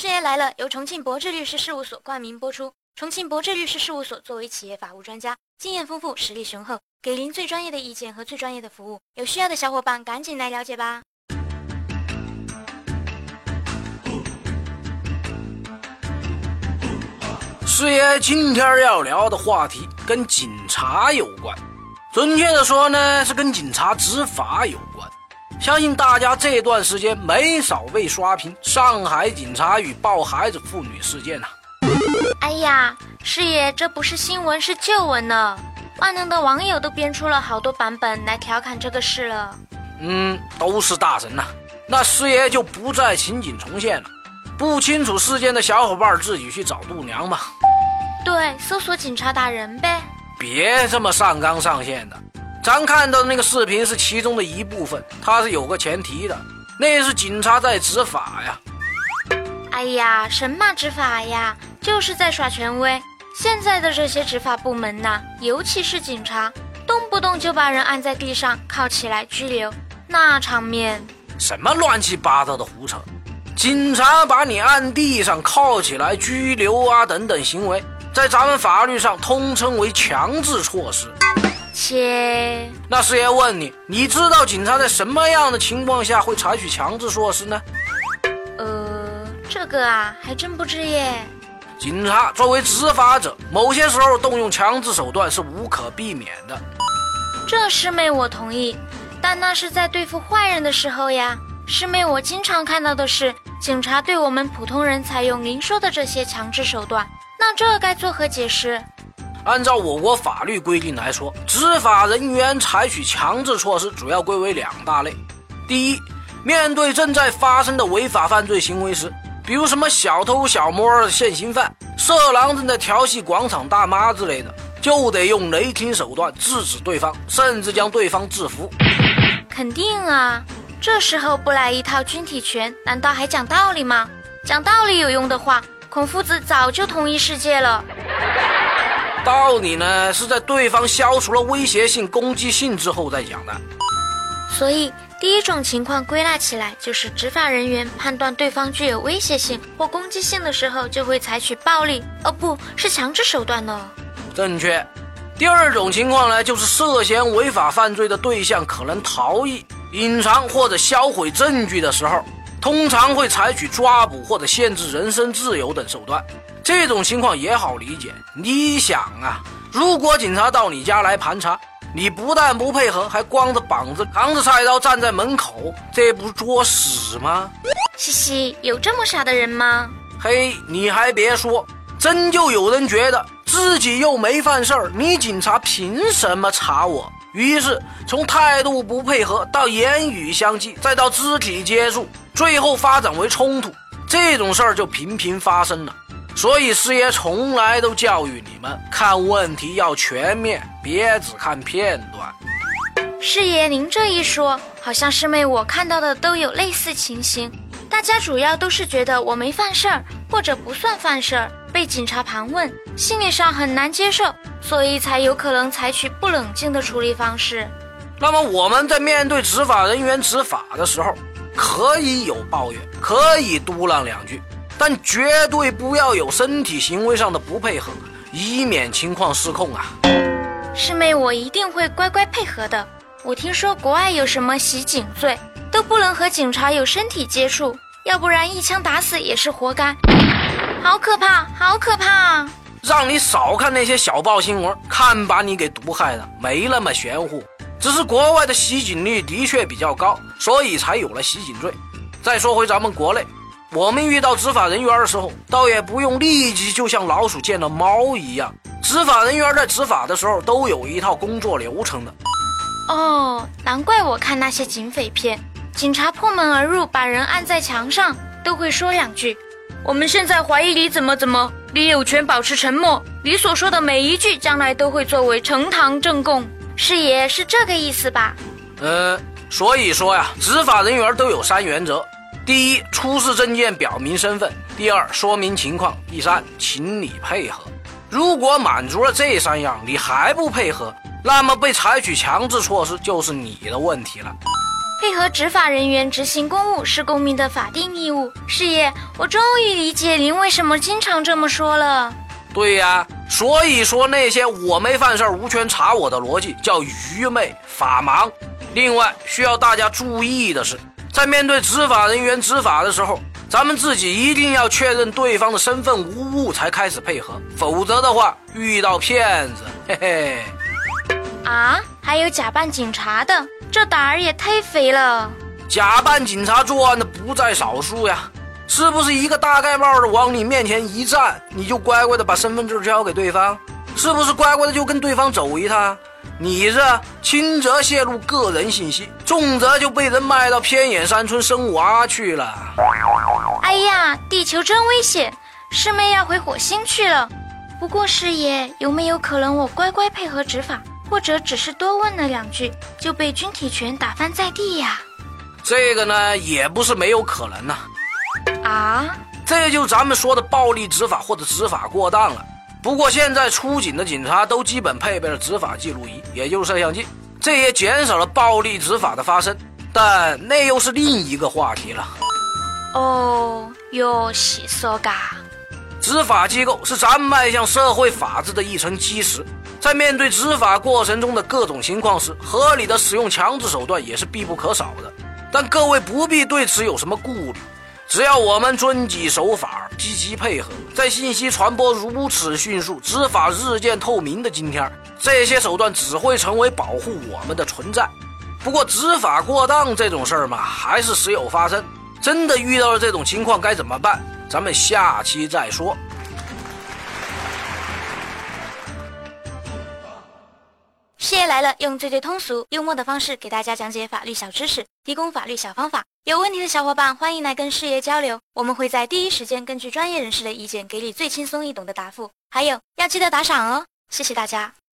师爷来了，由重庆博智律师事务所冠名播出。重庆博智律师事务所作为企业法务专家，经验丰富，实力雄厚，给您最专业的意见和最专业的服务。有需要的小伙伴赶紧来了解吧。师爷今天要聊的话题跟警察有关，准确的说呢，是跟警察执法有关。相信大家这段时间没少被刷屏上海警察与抱孩子妇女事件呐。哎呀，师爷，这不是新闻，是旧闻呢。万能的网友都编出了好多版本来调侃这个事了。嗯，都是大神呐。那师爷就不再情景重现了。不清楚事件的小伙伴自己去找度娘吧。对，搜索警察打人呗。别这么上纲上线的。咱看到的那个视频是其中的一部分，它是有个前提的，那是警察在执法呀。哎呀，什么执法呀？就是在耍权威。现在的这些执法部门呐，尤其是警察，动不动就把人按在地上铐起来拘留，那场面……什么乱七八糟的胡扯！警察把你按地上铐起来拘留啊等等行为，在咱们法律上通称为强制措施。切，那师爷问你，你知道警察在什么样的情况下会采取强制措施呢？呃，这个啊，还真不知耶。警察作为执法者，某些时候动用强制手段是无可避免的。这师妹我同意，但那是在对付坏人的时候呀。师妹我经常看到的是，警察对我们普通人采用您说的这些强制手段，那这该作何解释？按照我国法律规定来说，执法人员采取强制措施主要归为两大类。第一，面对正在发生的违法犯罪行为时。比如什么小偷小摸现行犯、色狼正在调戏广场大妈之类的，就得用雷霆手段制止对方，甚至将对方制服。肯定啊，这时候不来一套军体拳，难道还讲道理吗？讲道理有用的话，孔夫子早就统一世界了。道理呢，是在对方消除了威胁性、攻击性之后再讲的。所以。第一种情况归纳起来，就是执法人员判断对方具有威胁性或攻击性的时候，就会采取暴力，哦不是强制手段呢。正确。第二种情况呢，就是涉嫌违法犯罪的对象可能逃逸、隐藏或者销毁证据的时候，通常会采取抓捕或者限制人身自由等手段。这种情况也好理解。你想啊，如果警察到你家来盘查，你不但不配合，还光着膀子扛着菜刀站在门口，这不作死吗？嘻嘻，有这么傻的人吗？嘿，你还别说，真就有人觉得自己又没犯事儿，你警察凭什么查我？于是从态度不配合到言语相击，再到肢体接触，最后发展为冲突，这种事儿就频频发生了。所以师爷从来都教育你们，看问题要全面，别只看片段。师爷，您这一说，好像师妹我看到的都有类似情形。大家主要都是觉得我没犯事儿，或者不算犯事儿，被警察盘问，心理上很难接受，所以才有可能采取不冷静的处理方式。那么我们在面对执法人员执法的时候，可以有抱怨，可以嘟囔两句。但绝对不要有身体行为上的不配合，以免情况失控啊！师妹，我一定会乖乖配合的。我听说国外有什么袭警罪，都不能和警察有身体接触，要不然一枪打死也是活该。好可怕，好可怕！让你少看那些小报新闻，看把你给毒害的，没那么玄乎。只是国外的袭警率的确比较高，所以才有了袭警罪。再说回咱们国内。我们遇到执法人员的时候，倒也不用立即就像老鼠见了猫一样。执法人员在执法的时候都有一套工作流程的。哦，难怪我看那些警匪片，警察破门而入，把人按在墙上，都会说两句：“我们现在怀疑你怎么怎么，你有权保持沉默。你所说的每一句，将来都会作为呈堂证供。”师爷是这个意思吧？嗯，所以说呀，执法人员都有三原则。第一，出示证件表明身份；第二，说明情况；第三，请你配合。如果满足了这三样，你还不配合，那么被采取强制措施就是你的问题了。配合执法人员执行公务是公民的法定义务。师爷，我终于理解您为什么经常这么说了。对呀，所以说那些我没犯事儿无权查我的逻辑叫愚昧法盲。另外需要大家注意的是，在面对执法人员执法的时候，咱们自己一定要确认对方的身份无误才开始配合，否则的话遇到骗子，嘿嘿。啊，还有假扮警察的，这胆儿也太肥了。假扮警察作案的不在少数呀。是不是一个大盖帽的往你面前一站，你就乖乖的把身份证交给对方？是不是乖乖的就跟对方走一趟？你这轻则泄露个人信息，重则就被人卖到偏远山村生娃去了。哎呀，地球真危险，师妹要回火星去了。不过师爷，有没有可能我乖乖配合执法，或者只是多问了两句，就被军体拳打翻在地呀？这个呢，也不是没有可能呐。啊，这就咱们说的暴力执法或者执法过当了。不过现在出警的警察都基本配备了执法记录仪，也就是摄像机，这也减少了暴力执法的发生。但那又是另一个话题了。哦，有细说嘎。执法机构是咱们迈向社会法治的一层基石，在面对执法过程中的各种情况时，合理的使用强制手段也是必不可少的。但各位不必对此有什么顾虑。只要我们遵纪守法、积极配合，在信息传播如此迅速、执法日渐透明的今天，这些手段只会成为保护我们的存在。不过，执法过当这种事儿嘛，还是时有发生。真的遇到了这种情况该怎么办？咱们下期再说。谢谢来了，用最最通俗、幽默的方式给大家讲解法律小知识，提供法律小方法。有问题的小伙伴欢迎来跟师爷交流，我们会在第一时间根据专业人士的意见给你最轻松易懂的答复。还有要记得打赏哦，谢谢大家。